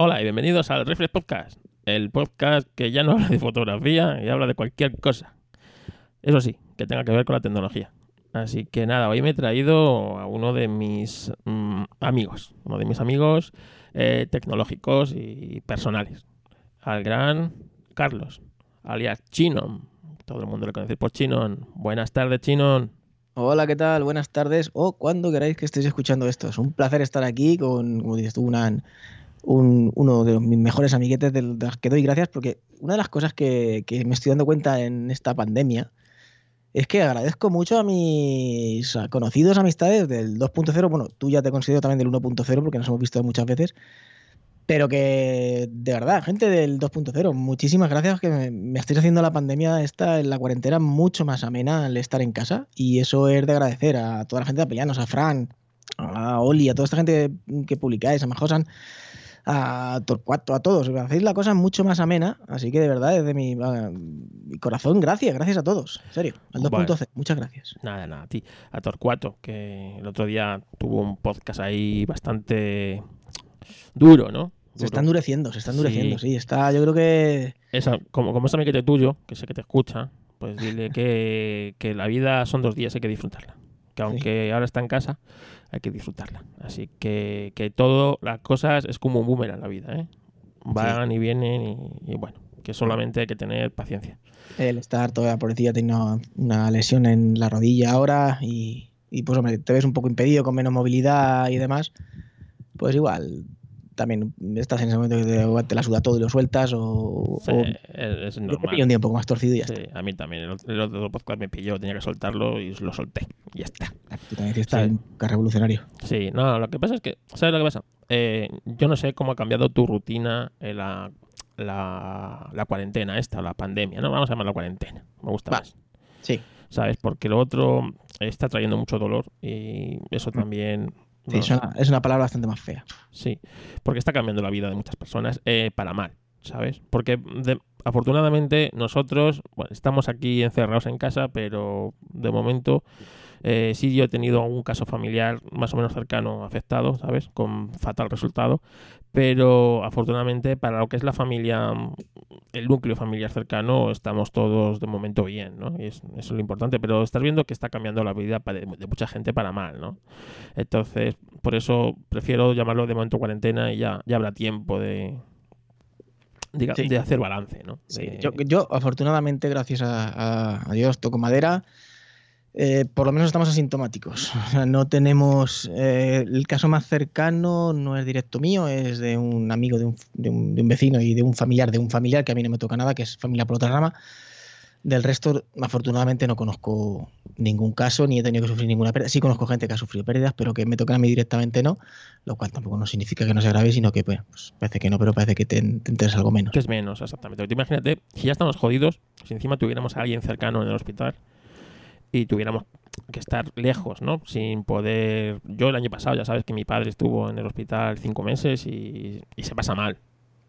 Hola y bienvenidos al Reflex Podcast, el podcast que ya no habla de fotografía y habla de cualquier cosa. Eso sí, que tenga que ver con la tecnología. Así que nada, hoy me he traído a uno de mis mm, amigos, uno de mis amigos eh, tecnológicos y personales, al gran Carlos, alias Chinon. Todo el mundo le conoce por Chinon. Buenas tardes, Chinon. Hola, ¿qué tal? Buenas tardes o cuando queráis que estéis escuchando esto. Es un placer estar aquí con, como dices tú, una, un- uno de mis mejores amiguetes de los que doy gracias porque una de las cosas que, me estoy dando cuenta en esta pandemia es que agradezco mucho a mis conocidos amistades del 2.0. Bueno, tú ya te considero también del 1.0 porque nos hemos visto muchas veces. Pero que, de verdad, gente del 2.0, muchísimas gracias que me, me estáis haciendo la pandemia esta la cuarentena mucho más amena al estar en casa. Y eso es de agradecer a toda la gente de Apellanos, a Fran, a Oli, a toda esta gente que publicáis, a Majosan, a Torcuato, a todos. Hacéis la cosa mucho más amena. Así que de verdad, desde mi, a- mi corazón, gracias, gracias a todos. En serio, al Vale. 2.0, muchas gracias. Nada, nada, a ti. A Torcuato, que el otro día tuvo un podcast ahí bastante duro, ¿no? Se está endureciendo, se está endureciendo, Sí. sí. Está, yo creo que. Esa, como, como es amiguete tuyo, que sé que te escucha, pues dile que, que la vida son dos días, hay que disfrutarla. Que aunque ahora está en casa, hay que disfrutarla. Así que, que todo, las cosas es como un boomerang la vida, ¿eh? Van y vienen y, y bueno, que solamente hay que tener paciencia. El estar todavía pobrecilla tiene una, una lesión en la rodilla ahora y, y, pues hombre, te ves un poco impedido con menos movilidad y demás, pues igual también estás en ese momento que te, la suda todo y lo sueltas o, Sí, o es, normal. un día un poco más torcido y ya Sí, a mí también. El, otro- el otro podcast me pilló, tenía que soltarlo y lo solté. Y ya está. está. Tú también que estás Sí. en revolucionario. Sí, no, lo que pasa es que, ¿sabes lo que pasa? Eh, yo no sé cómo ha cambiado tu rutina en la, la, la cuarentena esta, la pandemia, ¿no? Vamos a llamarla cuarentena. Me gusta Va. más. Sí, ¿Sabes? Porque lo otro está trayendo mucho dolor y eso también... sí, es, una, es una palabra bastante más fea. Sí, porque está cambiando la vida de muchas personas eh, para mal, ¿sabes? Porque de- afortunadamente nosotros bueno, estamos aquí encerrados en casa, pero de momento eh, sí yo he tenido un caso familiar más o menos cercano afectado, ¿sabes? Con fatal resultado, pero afortunadamente para lo que es la familia, el núcleo familiar cercano, estamos todos de momento bien, ¿no? Y es, eso es lo importante, pero estás viendo que está cambiando la vida de, de mucha gente para mal, ¿no? Entonces, por eso prefiero llamarlo de momento cuarentena y ya, ya habrá tiempo de, Sí. de hacer balance, ¿no? Sí, yo, yo, afortunadamente, gracias a Dios, toco madera, eh, por lo menos estamos asintomáticos. O sea, no tenemos. eh, el caso más cercano no es directo mío, es de un amigo, de un, de un- de un vecino y de un familiar, de un familiar que a mí no me toca nada, que es familia por otra rama. Del resto, afortunadamente, no conozco ningún caso ni he tenido que sufrir ninguna pérdida. Sí conozco gente que ha sufrido pérdidas, pero que me tocan a mí directamente no, lo cual tampoco no significa que no sea grave, sino que pues, pues, parece que no, pero parece que te, te algo menos. que es menos, exactamente. Porque imagínate, si ya estamos jodidos, si encima tuviéramos a alguien cercano en el hospital y tuviéramos que estar lejos, ¿no? Sin poder... Yo el año pasado, ya sabes que mi padre estuvo en el hospital cinco meses y, y se pasa mal.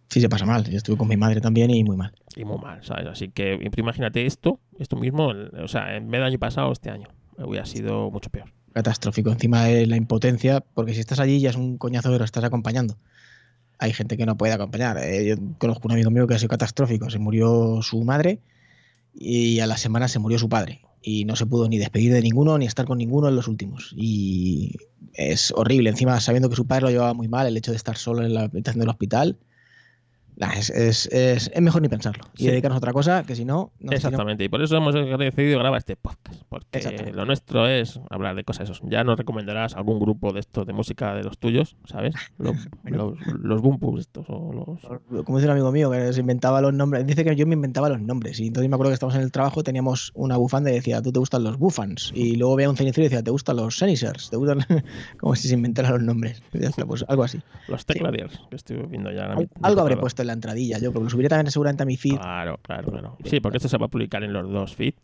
Sí, se pasa mal. Yo estuve con mi madre también y muy mal. Y muy mal, ¿sabes? Así que imagínate esto, esto mismo, o sea, en vez del año pasado, este año, hubiera sido mucho peor. catastrófico. Encima de la impotencia, porque si estás allí ya es un coñazo, pero estás acompañando. Hay gente que no puede acompañar. Eh, yo conozco un amigo mío que ha sido catastrófico. Se murió su madre y a la semana se murió su padre. Y no se pudo ni despedir de ninguno ni estar con ninguno en los últimos. Y es horrible. Encima, sabiendo que su padre lo llevaba muy mal, el hecho de estar solo en la habitación del hospital. Nah, es, es- es- es mejor ni pensarlo. Y Sí. dedicarnos a otra cosa, que si no, nos Exactamente, y por eso hemos decidido grabar este podcast, porque lo nuestro es hablar de cosas esos. Ya nos recomendarás algún grupo de estos de música de los tuyos, ¿sabes? Los, Bueno. los, los Bumpus estos o los... Como dice un amigo mío que se inventaba los nombres, dice que yo me inventaba los nombres. Y entonces me acuerdo que estábamos en el trabajo, teníamos una bufanda y decía, ¿tú te gustan los bufans? Y luego veía un cenicero y decía, ¿te gustan los cenicers? ¿Te gustan? Como si se inventara los nombres. Ya está, pues algo así. Los Tecladiers, que estoy viendo ya. Al- algo habré puesto en la entradilla, yo, pero lo subiré también seguramente a mi feed. Claro, claro, claro. Sí, porque esto se va a publicar en los dos feeds.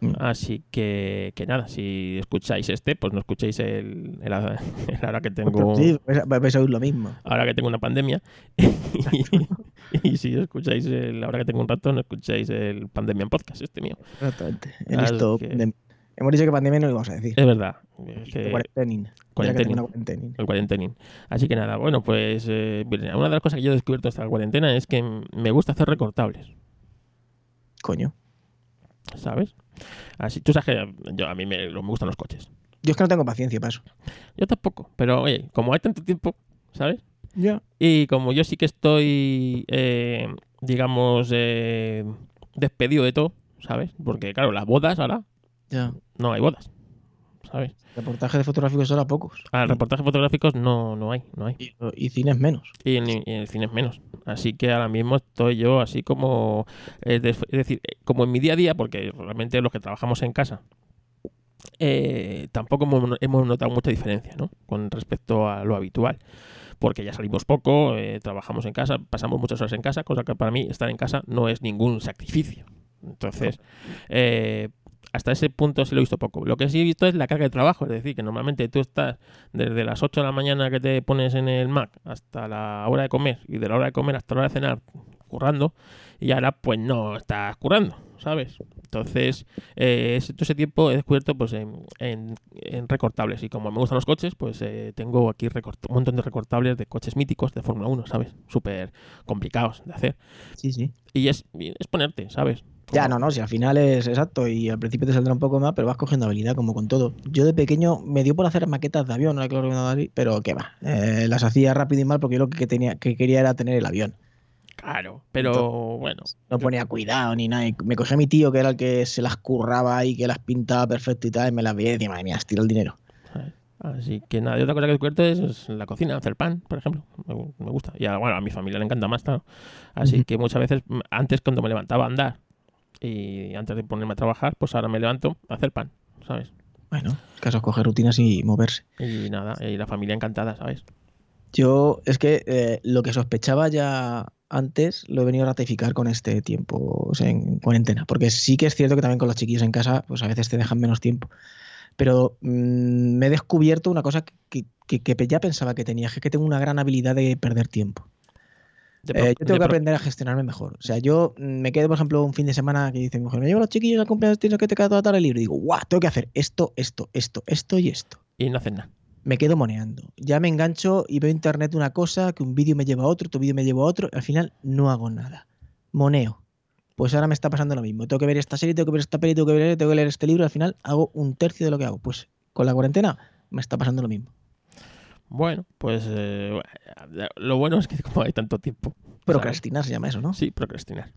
Mm. Así que, que nada, si escucháis este, pues no escuchéis el, el, el ahora que tengo Sí, vais a, oír lo mismo. ahora que tengo una pandemia. y, si escucháis el ahora que tengo un rato, no escucháis el Pandemia en Podcast, este mío. Exactamente. He visto, que- Hemos dicho que pandemia no lo íbamos a decir. Es verdad. Es que- Cuarentenin. Cuarentenin. cuarentenin. el cuarentenín. Así que nada, bueno, pues eh, una de las cosas que yo he descubierto esta cuarentena es que me gusta hacer recortables, Coño. ¿sabes? Así, tú sabes que yo, a mí me, me gustan los coches. Yo es que no tengo paciencia para eso. Yo tampoco, pero oye, como hay tanto tiempo, ¿sabes? Ya. Y como yo sí que estoy, eh, digamos, eh, despedido de todo, ¿sabes? Porque claro, las bodas ahora Ya. no hay bodas, ¿sabes? Reportajes de fotográficos solo a pocos. Ah, reportajes fotográficos no, no hay, no hay. Y, y cines menos. Y en, y el cine es menos. Así que ahora mismo estoy yo así como... eh, de- es decir, eh, como en mi día a día, porque realmente los que trabajamos en casa eh, tampoco hemos, hemos notado mucha diferencia ¿no? con respecto a lo habitual. Porque ya salimos poco, eh, trabajamos en casa, pasamos muchas horas en casa, cosa que para mí estar en casa no es ningún sacrificio. Entonces, eh, hasta ese punto sí lo he visto poco. Lo que sí he visto es la carga de trabajo, es decir, que normalmente tú estás desde las 8 de la mañana que te pones en el Mac hasta la hora de comer y de la hora de comer hasta la hora de cenar currando y ahora pues no estás currando, ¿sabes? Entonces, eh, ese, todo ese tiempo he descubierto pues en, en- en recortables y como me gustan los coches, pues eh, tengo aquí un montón de recortables de coches míticos de Fórmula 1, ¿sabes? Súper complicados de hacer. Sí, sí. Y es, y es ponerte, ¿sabes? Ya, no, no, si al final es exacto y al principio te saldrá un poco más, pero vas cogiendo habilidad como con todo. Yo de pequeño me dio por hacer maquetas de avión, no que lo recomendaba David, pero qué va. Eh, las hacía rápido y mal porque yo lo que, tenía, que quería era tener el avión. Claro, pero Entonces- bueno. No ponía cuidado ni nada. Me cogía a mi tío, que era el que se las curraba y que las pintaba perfecto y tal, y me las veía y decía, madre mía, estiro el dinero. Así que nada, y otra cosa que he descubierto es, la cocina, hacer pan, por ejemplo. Me, gu- me gusta. Y a, bueno, a mi familia le encanta más, claro. Así que muchas veces, antes cuando me levantaba a andar y antes de ponerme a trabajar, pues ahora me levanto a hacer pan, ¿sabes? Bueno, el caso es coger rutinas y moverse. Y nada, y la familia encantada, ¿sabes? Yo es que eh, lo que sospechaba ya antes lo he venido a ratificar con este tiempo o sea, en cuarentena, porque sí que es cierto que también con los chiquillos en casa pues a veces te dejan menos tiempo. Pero mm, me he descubierto una cosa que, que- que ya pensaba que tenía, que es que tengo una gran habilidad de perder tiempo. Eh, yo tengo que aprender a gestionarme mejor. O sea, yo mm, me quedo, por ejemplo, un fin de semana que dice mi mujer, me llevo a los chiquillos al cumpleaños, tienes que te queda toda la tarde libre. Y digo, guau, tengo que hacer esto, esto, esto, esto y esto. Y no hacen nada. Me quedo moneando. Ya me engancho y veo internet una cosa, que un vídeo me lleva a otro, otro vídeo me lleva a otro, y al final no hago nada. Moneo. Pues ahora me está pasando lo mismo. Tengo que ver esta serie, tengo que ver esta peli, tengo que ver, tengo que leer este libro, al final hago un tercio de lo que hago. Pues con la cuarentena me está pasando lo mismo. Bueno, pues eh, lo bueno es que como hay tanto tiempo. ¿sabes? Procrastinar se llama eso, ¿no? Sí, procrastinar.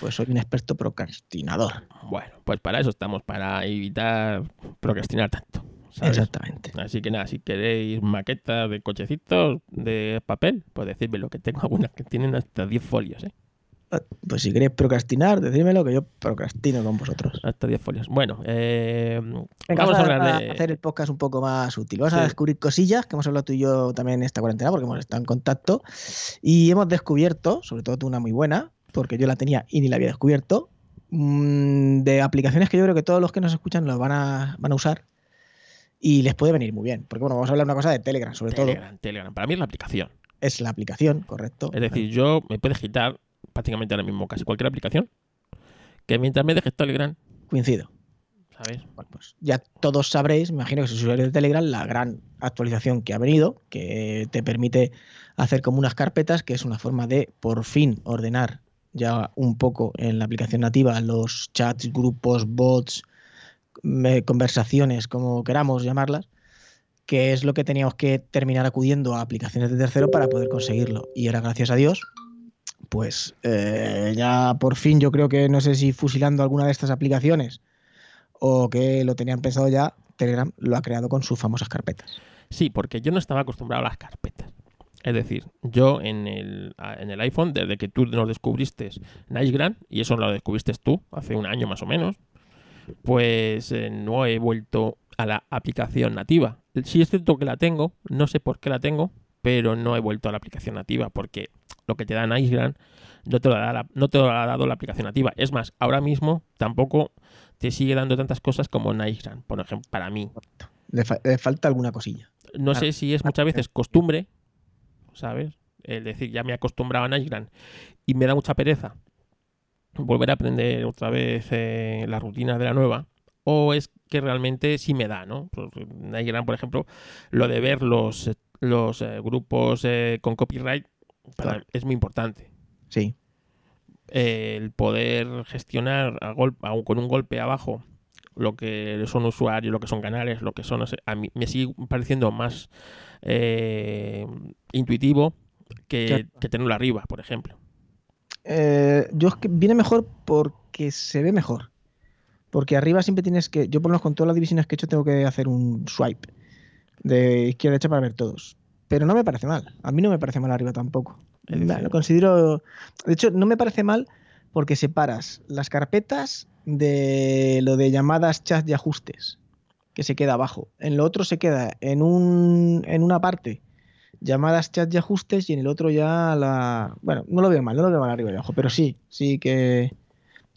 Pues soy un experto procrastinador. Bueno, pues para eso estamos, para evitar procrastinar tanto. ¿sabes? Exactamente. Así que nada, si queréis maquetas de cochecitos de papel, pues decirme lo que tengo algunas que tienen hasta 10 folios, ¿eh? Pues si queréis procrastinar, decídmelo que yo procrastino con vosotros. Hasta 10 folios. Bueno, eh, Venga, vamos a hablar a de... hacer el podcast un poco más útil. Vamos a descubrir cosillas que hemos hablado tú y yo también en esta cuarentena porque hemos estado en contacto y hemos descubierto, sobre todo tú una muy buena, porque yo la tenía y ni la había descubierto, mm, de aplicaciones que yo creo que todos los que nos escuchan lo van a, van a usar y les puede venir muy bien. Porque bueno, vamos a hablar una cosa de Telegram, sobre todo. Telegram, Telegram. Para mí es la aplicación. Es la aplicación, correcto. Es decir, yo me puedes quitar prácticamente ahora mismo casi cualquier aplicación que mientras me dejes Telegram, Coincido. ¿sabes? Bueno, pues ya todos sabréis, me imagino que sois usuarios de Telegram, la gran actualización que ha venido, que te permite hacer como unas carpetas, que es una forma de por fin ordenar ya un poco en la aplicación nativa los chats, grupos, bots, conversaciones, como queramos llamarlas, que es lo que teníamos que terminar acudiendo a aplicaciones de tercero para poder conseguirlo. Y ahora, gracias a Dios, pues eh, ya por fin yo creo que no sé si fusilando alguna de estas aplicaciones o que lo tenían pensado ya, Telegram lo ha creado con sus famosas carpetas. Sí, porque yo no estaba acostumbrado a las carpetas. Es decir, yo en el, en el iPhone, desde que tú nos descubriste NiceGram, y eso lo descubriste tú hace un año más o menos, pues eh, no he vuelto a la aplicación nativa. Sí es cierto que la tengo, no sé por qué la tengo, pero no he vuelto a la aplicación nativa, porque lo que te da NiceGram no te lo ha, dado- no te lo ha dado la aplicación nativa. Es más, ahora mismo tampoco te sigue dando tantas cosas como NiceGram, por ejemplo, para mí. Le, fa- le falta alguna cosilla. No Claro. sé si es muchas veces costumbre, ¿sabes? Es decir, ya me he acostumbrado a NiceGram y me da mucha pereza volver a aprender otra vez eh, las rutinas de la nueva. O es que realmente sí me da, ¿no? Pues, Nightgram, por ejemplo, lo de ver los, los eh, grupos eh, con copyright para- Claro. es muy importante. Sí. Eh, el poder gestionar a a- con un golpe abajo lo que son usuarios, lo que son canales, lo que son, no sé, a mí me sigue pareciendo más eh, intuitivo que, Claro. que tenerlo arriba, por ejemplo. Eh, yo es que viene mejor porque se ve mejor. Porque arriba siempre tienes que. Yo, por lo menos, con todas las divisiones que he hecho, tengo que hacer un swipe de izquierda a derecha para ver todos. Pero no me parece mal. A mí no me parece mal arriba tampoco. Decir- Lo considero. De hecho, no me parece mal porque separas las carpetas de lo de llamadas, chat y ajustes, que se queda abajo. En lo otro se queda en, un, en una parte llamadas, chat y ajustes y en el otro ya la... Bueno, no lo veo mal, no lo veo mal arriba y abajo, pero sí, sí que...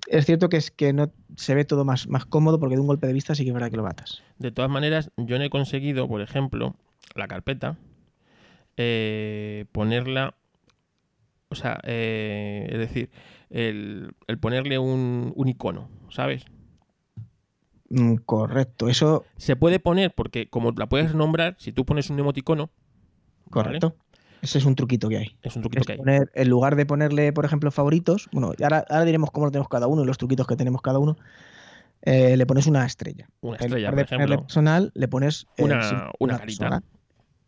Es cierto que es que no se ve todo más, más cómodo porque de un golpe de vista sí que es verdad que lo matas. De todas maneras, yo no he conseguido, por ejemplo, la carpeta, eh, ponerla, o sea, eh, es decir, el, el ponerle un, un icono, ¿sabes? Mm, correcto, eso, Se puede poner porque como la puedes nombrar, si tú pones un emoticono, correcto. Ese es un truquito que hay. es un truquito Es que hay. poner, en lugar de ponerle, por ejemplo, favoritos, bueno, ahora, ahora diremos cómo lo tenemos cada uno y los truquitos que tenemos cada uno, eh, le pones una estrella. Una En estrella, lugar por de ponerle ejemplo. personal, le pones eh, Una- sí, una carita. persona,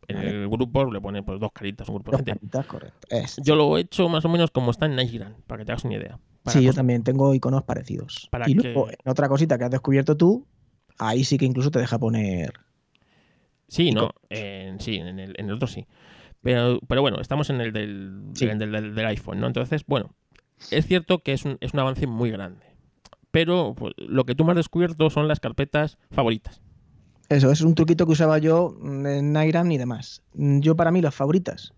En Vale. el grupo le pone pues, dos caritas, un grupo de gente. caritas, correcto. Es- Yo lo he hecho más o menos como está en Nightgram, para que te hagas una idea. Para Sí, yo también tengo iconos parecidos. Para y luego, en otra cosita que has descubierto tú, ahí sí que incluso te deja poner. Sí, no, en, sí, en el, en el otro sí. Pero, pero bueno, estamos en el del, Sí. en el del, del iPhone, ¿no? Entonces, bueno, es cierto que es un, es un avance muy grande. Pero pues, lo que tú me has descubierto son las carpetas favoritas. Eso, es un truquito que usaba yo en Nairam y demás. Yo, para mí, las favoritas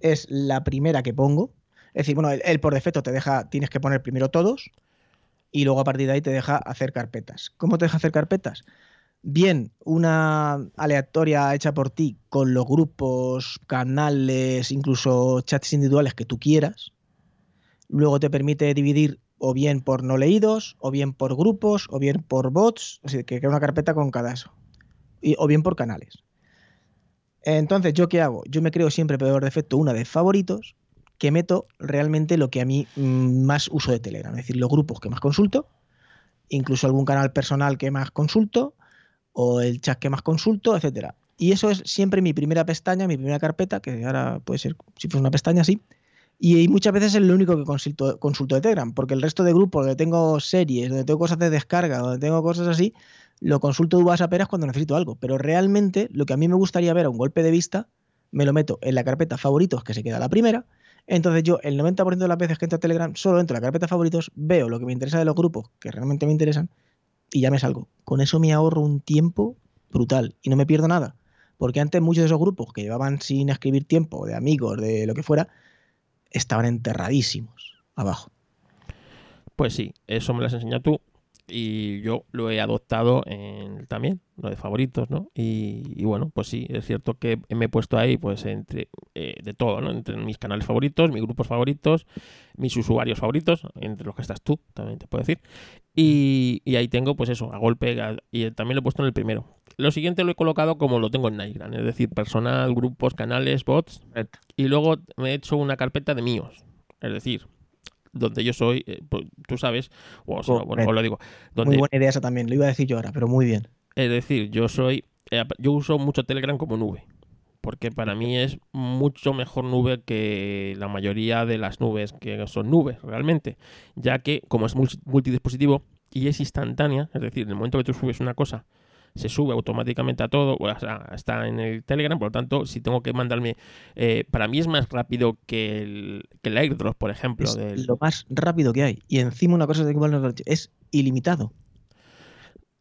es la primera que pongo. Es decir, bueno, él, él por defecto te deja, tienes que poner primero todos y luego a partir de ahí te deja hacer carpetas. ¿Cómo te deja hacer carpetas? Bien, una aleatoria hecha por ti con los grupos, canales, incluso chats individuales que tú quieras. Luego te permite dividir o bien por no leídos, o bien por grupos, o bien por bots, o sea, que crea una carpeta con cada eso. Y- o bien por canales. Entonces, ¿yo qué hago? Yo me creo siempre por defecto una de favoritos que meto realmente lo que a mí mm, más uso de Telegram, es decir, los grupos que más consulto, incluso algún canal personal que más consulto, o el chat que más consulto, etcétera. Y eso es siempre mi primera pestaña, mi primera carpeta, que ahora puede ser, si fuese una pestaña así. Y, muchas veces es lo único que consulto, consulto de Telegram, porque el resto de grupos donde tengo series, donde tengo cosas de descarga, donde tengo cosas así, lo consulto de uvas a peras cuando necesito algo. Pero realmente lo que a mí me gustaría ver a un golpe de vista, me lo meto en la carpeta favoritos, que se queda la primera. Entonces yo, el 90% de las veces que entro a Telegram, solo entro a la carpeta favoritos, veo lo que me interesa de los grupos que realmente me interesan y ya me salgo. Con eso me ahorro un tiempo brutal y no me pierdo nada. Porque antes muchos de esos grupos que llevaban sin escribir tiempo, de amigos, de lo que fuera, estaban enterradísimos abajo. Pues sí, eso me lo has enseñado tú. Y yo lo he adoptado en, también, lo de favoritos, ¿no? Y, y bueno, pues sí, es cierto que me he puesto ahí, pues, entre eh, de todo, ¿no? Entre mis canales favoritos, mis grupos favoritos, mis usuarios favoritos, entre los que estás tú, también te puedo decir. Y, y ahí tengo, pues eso, a golpe, a- y también lo he puesto en el primero. Lo siguiente lo he colocado como lo tengo en Nightgram, es decir, personal, grupos, canales, bots, y luego me he hecho una carpeta de míos, es decir, donde yo soy, eh, pues, tú sabes, o, si no, bueno, os lo digo, Muy donde, buena idea esa también, lo iba a decir yo ahora, pero muy bien. es decir, yo soy, eh, yo uso mucho Telegram como nube, porque para mí es mucho mejor nube que la mayoría de las nubes que son nubes realmente, ya que como es multi- multidispositivo y es instantánea, es decir, en el momento que tú subes una cosa, se sube automáticamente a todo, o sea, está en el Telegram, por lo tanto, si tengo que mandarme, eh, para mí es más rápido que el, que el airdrop, por ejemplo. Es del- lo más rápido que hay. Y encima una cosa que igual no es ilimitado.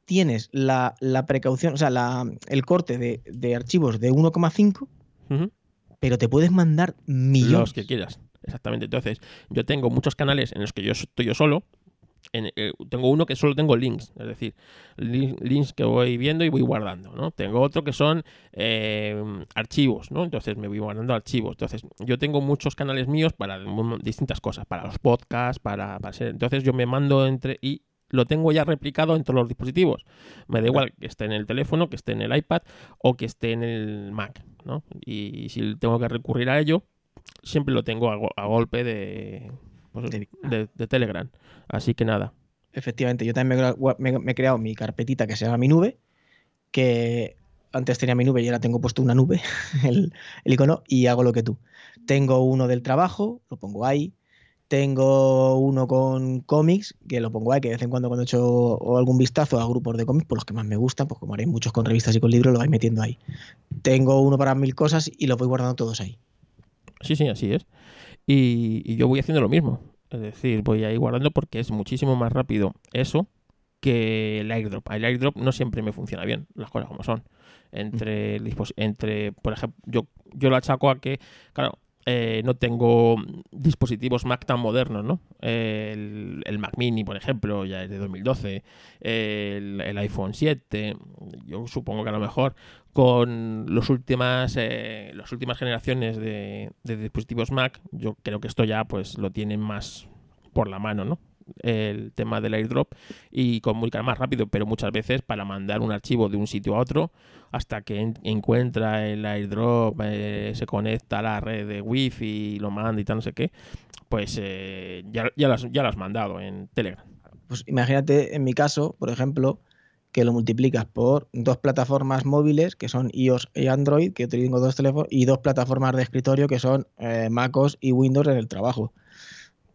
Tienes la, la precaución, o sea, la- el corte de, de archivos de 1,5, Ujú. pero te puedes mandar millones. Los que quieras. Exactamente. Entonces, yo tengo muchos canales en los que yo estoy yo solo. Eh, tengo uno que solo tengo links, es decir, li- links que voy viendo y voy guardando, ¿no? Tengo otro que son eh, archivos, ¿no? Entonces me voy guardando archivos. Entonces, yo tengo muchos canales míos para distintas cosas, para los podcasts, para. Entonces, yo me mando entre y lo tengo ya replicado en todos los dispositivos. Me da igual que esté en el teléfono, que esté en el iPad o que esté en el Mac, ¿no? Y si tengo que recurrir a ello, siempre lo tengo a, golpe de, pues de, Telegram. Así que nada. Efectivamente, yo también me, he creado mi carpetita que se llama mi nube, que antes tenía mi nube y ahora tengo puesto una nube, el, icono, y hago lo que tú. Tengo uno del trabajo, lo pongo ahí. Tengo uno con cómics, que lo pongo ahí, que de vez en cuando cuando he hecho algún vistazo a grupos de cómics, por los que más me gustan, pues como haré muchos con revistas y con libros, lo voy metiendo ahí. Tengo uno para mil cosas y los voy guardando todos ahí. Sí, sí, así es. Y, yo voy haciendo lo mismo. Es decir, voy ahí guardando porque es muchísimo más rápido eso que el airdrop. El airdrop no siempre me funciona bien, las cosas como son. Entre, entre por ejemplo, yo, yo lo achaco a que, claro, eh, no tengo dispositivos Mac tan modernos, ¿no? El, Mac Mini, por ejemplo, ya es de 2012, el, iPhone 7, yo supongo que a lo mejor con los últimas, eh, las últimas generaciones de, de, dispositivos Mac, yo creo que esto ya pues lo tienen más por la mano, ¿no? El tema del airdrop y comunicar más rápido, pero muchas veces para mandar un archivo de un sitio a otro, hasta que encuentra el airdrop, eh, se conecta a la red de wifi y lo manda y tal, no sé qué, pues eh, ya, ya, lo has, ya lo has mandado en Telegram. Pues imagínate, en mi caso, por ejemplo, que lo multiplicas por dos plataformas móviles que son iOS y Android, que tengo dos teléfonos, y dos plataformas de escritorio que son eh, MacOS y Windows en el trabajo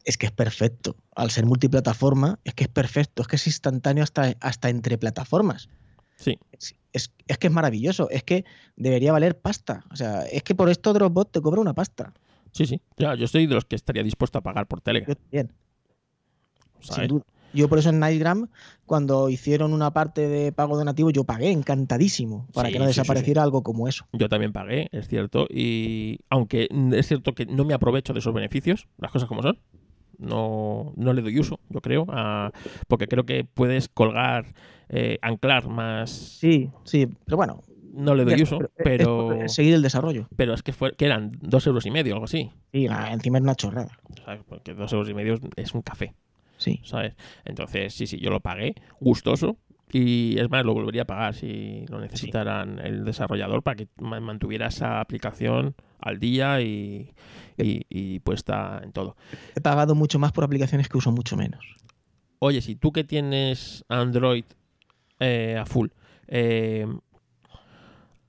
es que es perfecto. Al ser multiplataforma, es que es perfecto, es que es instantáneo hasta, hasta entre plataformas. Sí. Es, que es maravilloso, es que debería valer pasta. O sea, es que por esto Dropbot te cobra una pasta. Sí, sí. Ya, yo soy de los que estaría dispuesto a pagar por Telegram. Yo Sin Yo por eso en Nightgram, cuando hicieron una parte de pago donativo, yo pagué encantadísimo para que no desapareciera algo como eso. Yo también pagué, es cierto. Y aunque es cierto que no me aprovecho de esos beneficios, las cosas como son, no, no le doy uso, yo creo, porque creo que puedes colgar, eh, anclar más. Sí, sí, pero bueno. No le doy uso, pero. seguir el desarrollo. Pero es que, fue, que eran dos euros y medio, algo así. Sí, encima es una chorrada. Porque dos euros y medio es un café. Sí. ¿Sabes? Entonces, sí, sí, yo lo pagué, gustoso, y es más, lo volvería a pagar si lo necesitaran el desarrollador para que mantuviera esa aplicación al día y, y, puesta en todo. He pagado mucho más por aplicaciones que uso mucho menos. Oye, si tú que tienes Android eh, a full, eh,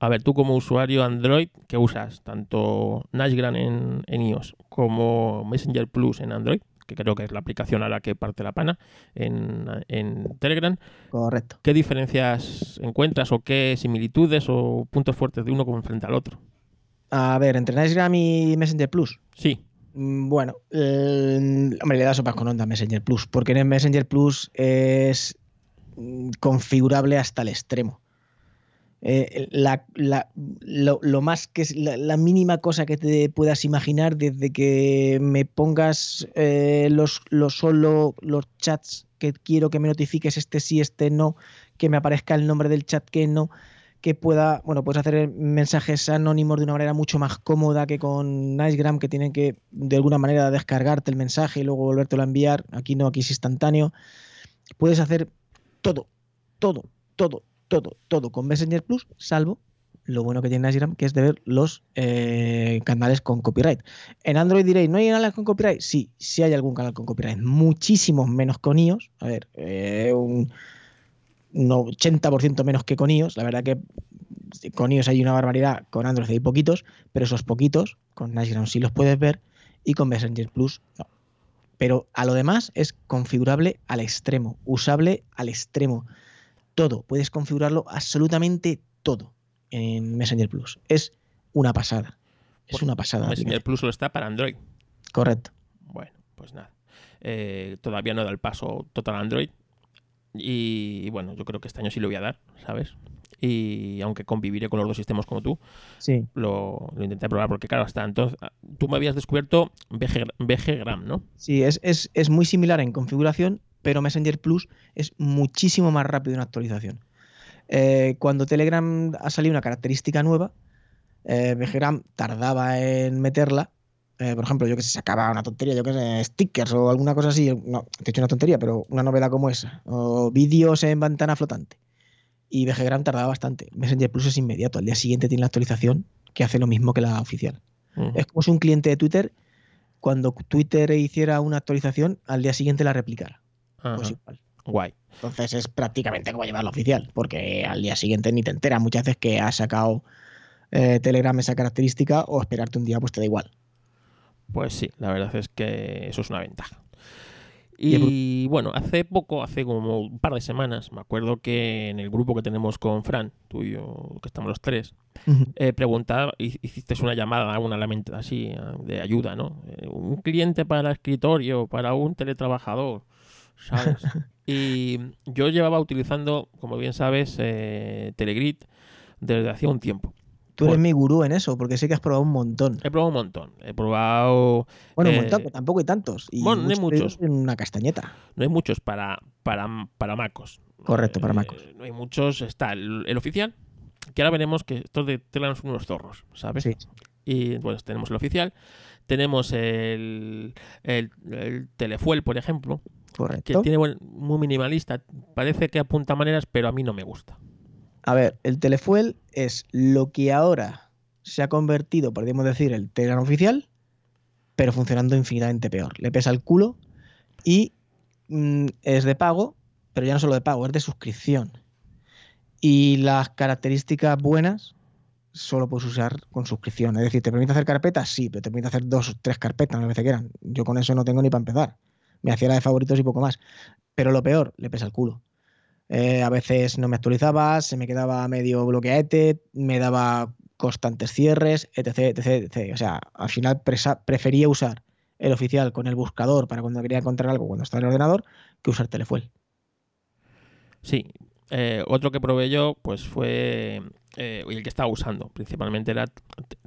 a ver, tú como usuario Android, ¿qué usas? Tanto Nashgram en, en iOS como Messenger Plus en Android que creo que es la aplicación a la que parte la pana en, en, Telegram. Correcto. ¿Qué diferencias encuentras o qué similitudes o puntos fuertes de uno como frente al otro? A ver, entre Nightgram y Messenger Plus. Sí. Mm, bueno, hombre, le da sopas con onda a Messenger Plus, porque en Messenger Plus es mm, configurable hasta el extremo. Eh, la, lo, más que es la, mínima cosa que te puedas imaginar desde que me pongas eh, los, los solo los chats que quiero que me notifiques este sí, este no, que me aparezca el nombre del chat que no, que pueda, bueno, puedes hacer mensajes anónimos de una manera mucho más cómoda que con Nicegram, que tienen que de alguna manera descargarte el mensaje y luego volvértelo a enviar. Aquí no, aquí es instantáneo. Puedes hacer todo, todo, todo, todo, todo con Messenger Plus, salvo lo bueno que tiene Nicegram, que es de ver los eh, canales con copyright. En Android diréis, ¿no hay canales con copyright? Sí, sí hay algún canal con copyright, muchísimos menos con iOS. A ver, eh, un un 80% menos que con iOS. La verdad que con iOS hay una barbaridad, con Android hay poquitos, pero esos poquitos, con Nashgram sí los puedes ver y con Messenger Plus no. Pero a lo demás es configurable al extremo, usable al extremo. Todo, puedes configurarlo absolutamente todo en Messenger Plus. Es una pasada. Es pues una pasada. Messenger Plus solo está para Android. Correcto. Bueno, pues nada. Eh, todavía no da el paso total Android, y, bueno, yo creo que este año sí lo voy a dar, ¿sabes? Y aunque conviviré con los dos sistemas como tú, sí. lo, lo intenté probar porque, claro, hasta entonces tú me habías descubierto BG, Gram, ¿no? Sí, es, es, es, muy similar en configuración, pero Messenger Plus es muchísimo más rápido en actualización. Eh, cuando Telegram ha salido una característica nueva, eh, BGgram tardaba en meterla eh, por ejemplo, yo que se sacaba una tontería, yo que sé, stickers o alguna cosa así, no, te he hecho una tontería, pero una novedad como esa, o vídeos en ventana flotante. Y VGgram tardaba bastante. Messenger Plus es inmediato, al día siguiente tiene la actualización que hace lo mismo que la oficial. Ujú. Es como si un cliente de Twitter, cuando Twitter hiciera una actualización, al día siguiente la replicara. Ajá. Pues igual. Guay. Entonces es prácticamente como llevar la oficial, porque al día siguiente ni te enteras muchas veces que ha sacado eh, Telegram esa característica o esperarte un día pues te da igual. Pues sí, la verdad es que eso es una ventaja. Y el bueno, hace poco, hace como un par de semanas, me acuerdo que en el grupo que tenemos con Fran, tú y yo, que estamos los tres, eh, preguntaba, hi- hiciste una llamada, una lamenta así, de ayuda, ¿no? Eh, un cliente para escritorio, para un teletrabajador, ¿sabes? y yo llevaba utilizando, como bien sabes, eh, Telegrid desde hacía un tiempo. Tú eres Pues- mi gurú en eso, porque sé que has probado un montón. He probado un montón. He probado Bueno, un eh, montón, tampoco hay tantos. Y bueno, no hay muchos En una castañeta. No hay muchos para, para, para MacOS. Correcto, para Eh, MacOS. No hay muchos. Está el, el oficial, que ahora veremos que estos de Telegram son unos zorros, ¿sabes? Sí. Y pues tenemos el oficial. Tenemos el, el, el Telefuel, por ejemplo, que Correcto. tiene buen- muy minimalista. Parece que apunta maneras, pero a mí no me gusta. A ver, el Telefuel es lo que ahora se ha convertido, podríamos decir, el Telegram oficial, pero funcionando infinitamente peor. Le pesa el culo y mm, es de pago, pero ya no solo de pago, es de suscripción. Y las características buenas solo puedes usar con suscripción. Es decir, ¿te permite hacer carpetas? Sí, pero te permite hacer dos o tres carpetas, las veces que eran. Yo con eso no tengo ni para empezar. Me hacía la de favoritos y poco más. Pero lo peor, le pesa el culo. Eh, a veces no me actualizaba, se me quedaba medio bloqueaete, me daba constantes cierres, etc, etc, etc. O sea, al final prefería usar el oficial con el buscador para cuando quería encontrar algo cuando estaba en el ordenador que usar Telefuel. Sí. Eh, otro que probé yo, pues fue eh, el que estaba usando, principalmente era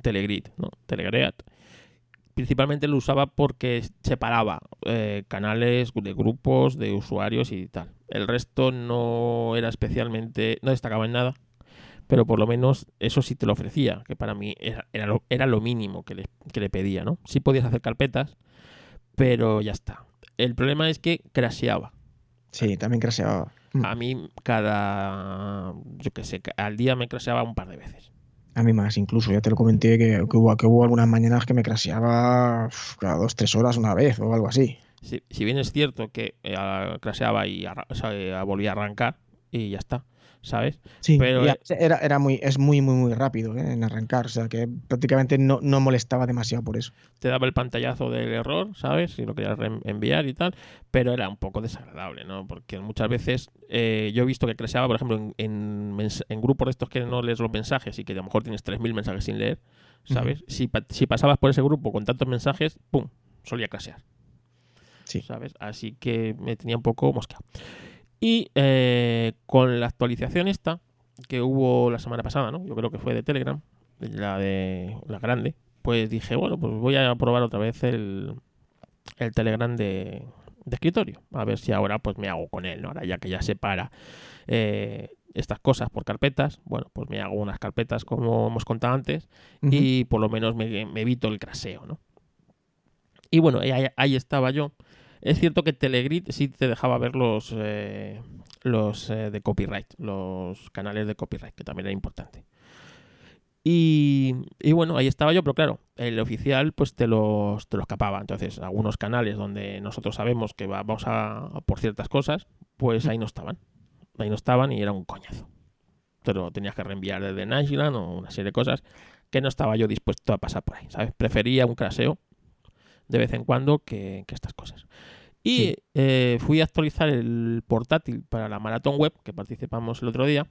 Telegrid, ¿no? Telegreat. Principalmente lo usaba porque separaba eh, canales de grupos, de usuarios y tal. El resto no era especialmente, no destacaba en nada, pero por lo menos eso sí te lo ofrecía, que para mí era, era, lo, era lo mínimo que le, que le pedía, ¿no? Sí podías hacer carpetas, pero ya está. El problema es que crasheaba. Sí, también crasheaba. A mí cada, yo qué sé, al día me crasheaba un par de veces. A mí más, incluso, ya te lo comenté que, que hubo, que hubo algunas mañanas que me crasheaba uf, cada dos, tres horas una vez o algo así. Si, si bien es cierto que eh, crasheaba y eh, volvía a arrancar y ya está, ¿sabes? Sí, Pero, eh, era, era muy, es muy, muy, muy rápido ¿eh? en arrancar, o sea que prácticamente no, no molestaba demasiado por eso. Te daba el pantallazo del error, ¿sabes? Si lo querías reenviar y tal, pero era un poco desagradable, ¿no? Porque muchas veces eh, yo he visto que crasheaba, por ejemplo, en, en, en grupos de estos que no lees los mensajes y que a lo mejor tienes 3.000 mensajes sin leer, ¿sabes? si, pa- si pasabas por ese grupo con tantos mensajes, ¡pum! solía crashear. Sí. ¿sabes? Así que me tenía un poco mosqueado. Y eh, con la actualización esta, que hubo la semana pasada, ¿no? Yo creo que fue de Telegram, la de la grande, pues dije, bueno, pues voy a probar otra vez el, el Telegram de, de escritorio. A ver si ahora pues me hago con él, ¿no? Ahora ya que ya separa eh, estas cosas por carpetas, bueno, pues me hago unas carpetas como hemos contado antes y por lo menos me, me evito el craseo, ¿no? Y bueno, ahí, ahí estaba yo. Es cierto que Telegrid sí te dejaba ver los, eh, los eh, de copyright, los canales de copyright, que también era importante. Y, y bueno, ahí estaba yo, pero claro, el oficial pues te los, te los capaba. Entonces, algunos canales donde nosotros sabemos que va- vamos a, por ciertas cosas, pues ahí no estaban. Ahí no estaban y era un coñazo. Te lo tenías que reenviar desde Nashland o una serie de cosas que no estaba yo dispuesto a pasar por ahí, ¿sabes? Prefería un craseo de vez en cuando que, que estas cosas. Y Sí. eh, fui a actualizar el portátil para la maratón web que participamos el otro día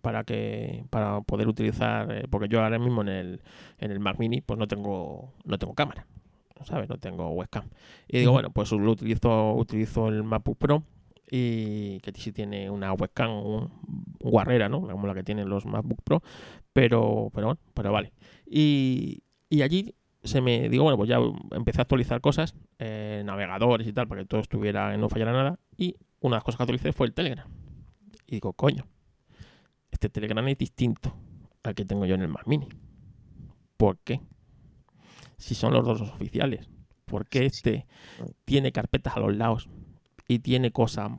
para que para poder utilizar eh, porque yo ahora mismo en el en el Mac Mini pues no tengo no tengo cámara sabes no tengo webcam. Y digo bueno pues lo utilizo utilizo el MacBook Pro y que sí tiene una webcam un, guarrera no como la que tienen los MacBook Pro pero pero bueno pero vale y, y allí se me digo bueno pues ya empecé a actualizar cosas eh, navegadores y tal para que todo estuviera no fallara nada y una de las cosas que actualicé fue el Telegram y digo coño este Telegram es distinto al que tengo yo en el Mac Mini. ¿Por qué? si son los dos los oficiales. Porque este tiene carpetas a los lados y tiene cosas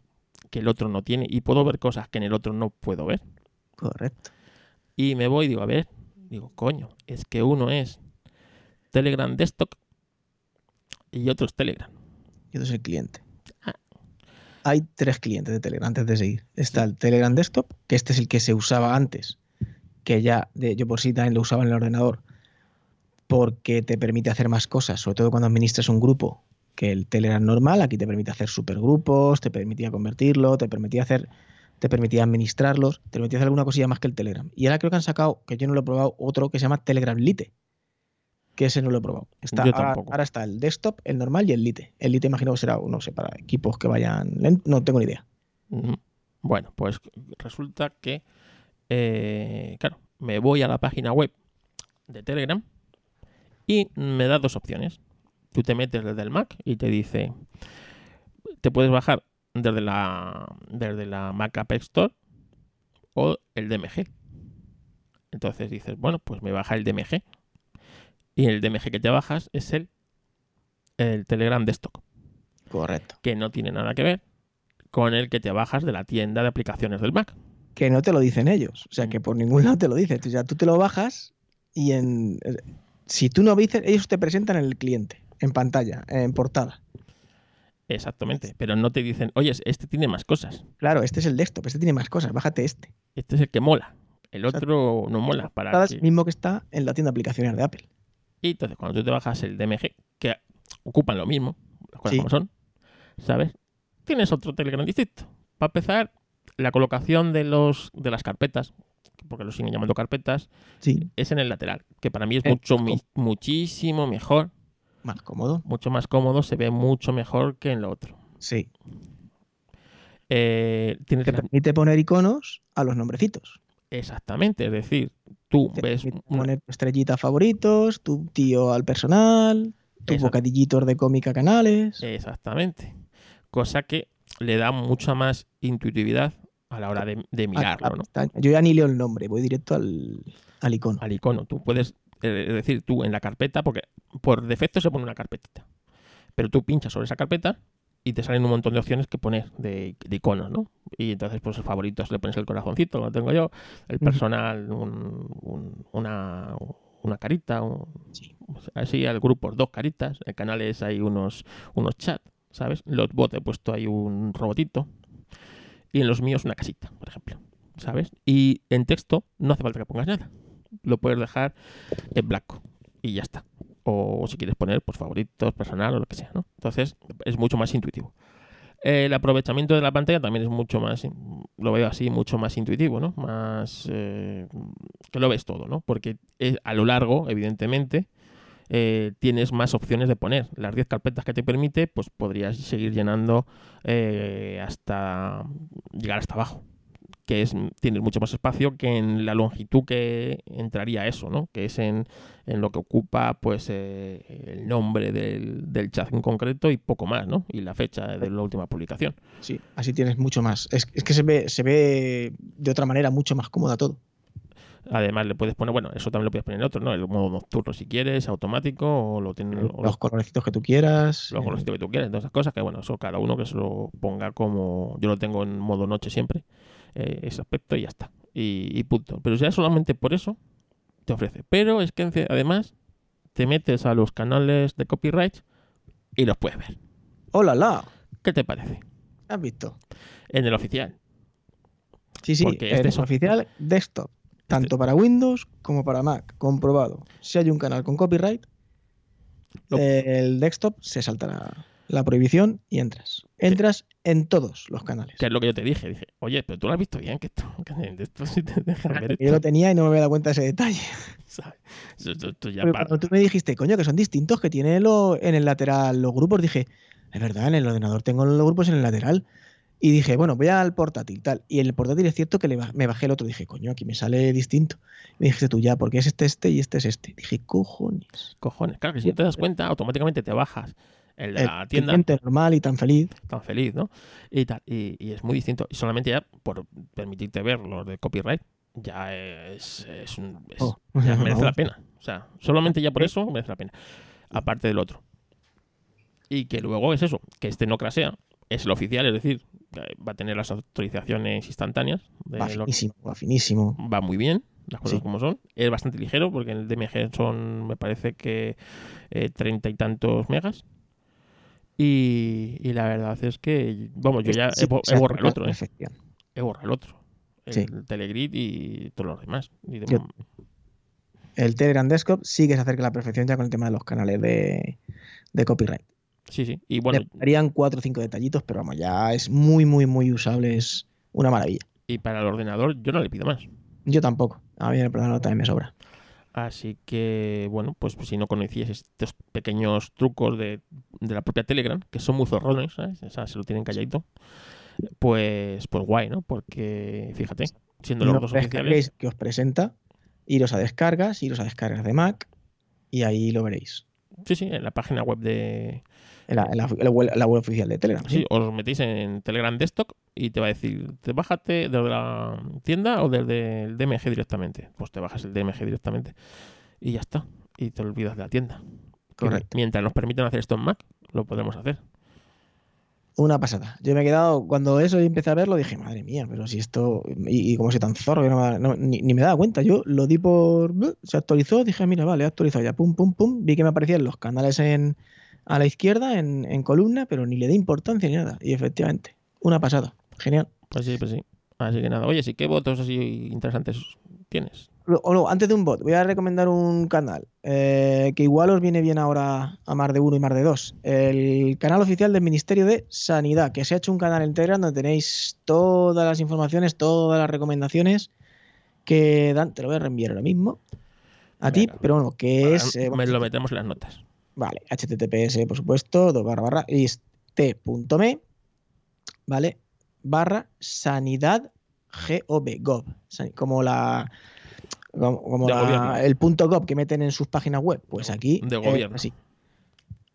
que el otro no tiene y puedo ver cosas que en el otro no puedo ver. Correcto. Y me voy y digo, a ver, digo, coño, es que uno es Telegram Desktop y otro es Telegram. Y otro es el cliente. Ah. Hay tres clientes de Telegram antes de seguir. Está el Telegram Desktop, que este es el que se usaba antes, que ya de, yo por sí también lo usaba en el ordenador porque te permite hacer más cosas, sobre todo cuando administras un grupo que el Telegram normal, aquí te permite hacer supergrupos, te permitía convertirlo, te permitía hacer, te permitía administrarlos, te permitía hacer alguna cosilla más que el Telegram. Y ahora creo que han sacado, que yo no lo he probado, otro que se llama Telegram Lite, que ese no lo he probado. Está, ahora, está el desktop, el normal y el Lite. El Lite imagino que será, no sé, para equipos que vayan no tengo ni idea. Bueno, pues resulta que, eh, claro, me voy a la página web de Telegram y me da dos opciones. Tú te metes desde el Mac y te dice, te puedes bajar desde la, desde la Mac App Store o el DMG. Entonces dices, bueno, pues me baja el DMG. Y el DMG que te bajas es el, el Telegram Desktop. Correcto. Que no tiene nada que ver con el que te bajas de la tienda de aplicaciones del Mac. Que no te lo dicen ellos. O sea, que por ningún lado te lo dicen. O sea, tú te lo bajas y en si tú no dices, ellos te presentan en el cliente, en pantalla, en portada. Exactamente, pero no te dicen, oye, este tiene más cosas. Claro, este es el desktop, este tiene más cosas, bájate este. Este es el que mola, el otro no mola. Para el mismo que está en la tienda de aplicaciones de Apple. Y entonces, cuando tú te bajas el DMG, que ocupan lo mismo, las cosas como son, ¿sabes? Tienes otro Telegram distinto. Para empezar, la colocación de, los, de las carpetas, porque lo siguen llamando carpetas, es en el lateral, que para mí es mucho, muchísimo mejor. Más cómodo. Mucho más cómodo, se ve mucho mejor que en lo otro. Sí. Eh, Te permite poner iconos a los nombrecitos. Exactamente, es decir, tú ves. Poner estrellitas favoritos, tu tío al personal, tus bocadillitos de cómica canales. Exactamente. Cosa que le da mucha más intuitividad a la hora de, mirarlo. ¿no? Yo ya ni leo el nombre, voy directo al, icono. Al icono. Tú puedes, eh, decir, tú en la carpeta, porque por defecto se pone una carpetita. Pero tú pinchas sobre esa carpeta y te salen un montón de opciones que poner de, iconos, ¿no? Y entonces, pues los favoritos le pones el corazoncito, lo tengo yo, el personal, una, una carita, así al grupo dos caritas, en canales hay unos, unos chats, ¿sabes? Los bots he puesto ahí un robotito, y en los míos una casita, por ejemplo. ¿Sabes? Y en texto no hace falta que pongas nada. Lo puedes dejar en blanco y ya está. O si quieres poner pues favoritos, personal o lo que sea, ¿no? Entonces es mucho más intuitivo. El aprovechamiento de la pantalla también es mucho más, lo veo así, mucho más intuitivo, ¿no? Más eh, que lo ves todo, ¿no? Porque a lo largo, evidentemente, eh, tienes más opciones de poner. Las 10 carpetas que te permite, pues podrías seguir llenando eh, hasta llegar hasta abajo. Que es, tienes mucho más espacio que en la longitud que entraría eso, ¿no? Que es en, lo que ocupa pues eh, el nombre del, del, chat en concreto y poco más, ¿no? Y la fecha de la última publicación. Sí, así tienes mucho más. Es, es que se ve, se ve de otra manera mucho más cómoda todo. Además, le puedes poner, bueno, eso también lo puedes poner en otro, ¿no? El modo nocturno si quieres, automático, o lo tienes. los colorecitos que tú quieras. Los colorecitos que tú quieras, todas esas cosas que, bueno, eso cada uno que se lo ponga como. Yo lo tengo en modo noche siempre, eh, ese aspecto y ya está. Y, punto. Pero ya solamente por eso te ofrece. Pero es que además te metes a los canales de copyright y los puedes ver. ¡Hola, la! ¿Qué te parece? ¿Has visto? En el oficial. Sí, sí, Porque este es oficial desktop. Tanto para Windows como para Mac, comprobado. Si hay un canal con copyright, el desktop se saltará la prohibición y entras. Entras en todos los canales. Que es lo que yo te dije. Dije, oye, pero tú lo has visto bien, que esto, esto sí te deja ver Yo lo tenía y no me había dado cuenta de ese detalle. cuando tú me dijiste, coño, que son distintos, que tiene lo, en el lateral los grupos, dije, es verdad, en el ordenador tengo los grupos en el lateral. Y dije, bueno, voy al portátil, tal. Y el portátil es cierto que le me bajé el otro. Dije, coño, aquí me sale distinto. me dijiste tú ya, porque es este, este y este es este. Dije, cojones. Cojones. Claro que si no te das cuenta, automáticamente te bajas el de la tienda. normal y tan feliz. Tan feliz, ¿no? Y, tal, y, es muy distinto. Y solamente ya por permitirte ver los de copyright, ya es, es, un, oh. merece la pena. O sea, solamente ya por eso merece la pena. aparte del otro. Y que luego es eso, que este no crasea, es el oficial, es decir, va a tener las autorizaciones instantáneas. va finísimo, va finísimo. Va muy bien, las cosas como son. Es bastante ligero porque en el DMG son, me parece que eh, treinta y tantos megas. Y, la verdad es que, vamos, yo ya he, borrado el otro. ¿eh? He borrado el otro. El Telegrid y todos los demás. el Telegram Desktop sí que se acerca a la perfección ya con el tema de los canales de, copyright. Sí, sí. Y bueno. harían cuatro o cinco detallitos, pero vamos, ya es muy, muy, muy usable. Es una maravilla. Y para el ordenador yo no le pido más. Yo tampoco. A mí el ordenador también me sobra. Así que, bueno, pues, si no conocías estos pequeños trucos de, la propia Telegram, que son muy zorrones, ¿sabes? O sea, se lo tienen calladito, pues, pues guay, ¿no? Porque, fíjate, siendo los dos oficiales... que os presenta, iros a descargas, iros a descargas de Mac, y ahí lo veréis. Sí, sí, en la página web de, en la, web, oficial de Telegram. Sí, os metéis en Telegram Desktop y te va a decir, te bájate desde la tienda o desde el DMG directamente. Pues te bajas el DMG directamente y ya está. Y te olvidas de la tienda. Correcto. Mientras nos permitan hacer esto en Mac, lo podemos hacer. Una pasada. Yo me he quedado, cuando eso empecé a verlo, dije, madre mía, pero si esto. Y, como soy tan zorro, ni, me daba cuenta. Yo lo di por. Se actualizó, dije, mira, vale, actualizado ya, pum, pum, pum. Vi que me aparecían los canales en, a la izquierda en, columna, pero ni le dé importancia ni nada. Y efectivamente, una pasada. Genial. Pues sí, pues sí. Así que nada. Oye, sí, ¿qué votos así interesantes tienes? O antes de un bot, voy a recomendar un canal eh, que igual os viene bien ahora a más de uno y más de dos. El canal oficial del Ministerio de Sanidad, que se ha hecho un canal entero donde tenéis todas las informaciones, todas las recomendaciones que dan. Te lo voy a reenviar ahora mismo a ti, pero bueno, que es. Eh, me lo metemos en las notas. Vale, https, por supuesto, dos barra barra, t.me, ¿vale? Barra sanidad gov, gov, como la como, el punto gov que meten en sus páginas web, pues aquí de gobierno. así.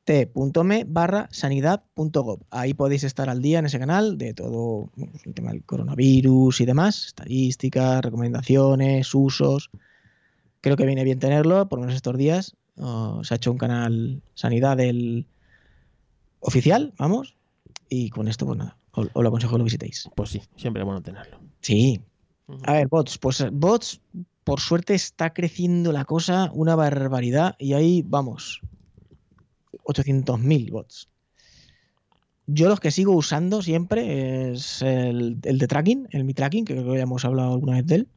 t.me barra sanidad.gov. Ahí podéis estar al día en ese canal de todo el tema del coronavirus y demás, estadísticas, recomendaciones, usos. Creo que viene bien tenerlo, por lo menos estos días, se ha hecho un canal sanidad del oficial, vamos, y con esto, pues nada, os, lo aconsejo que lo visitéis. Pues sí, siempre es bueno tenerlo. Sí. A ver, bots, pues bots, por suerte está creciendo la cosa una barbaridad y ahí vamos, 800.000 bots. Yo los que sigo usando siempre es el, el, de tracking, el Mi Tracking, que creo que ya hemos hablado alguna vez de él.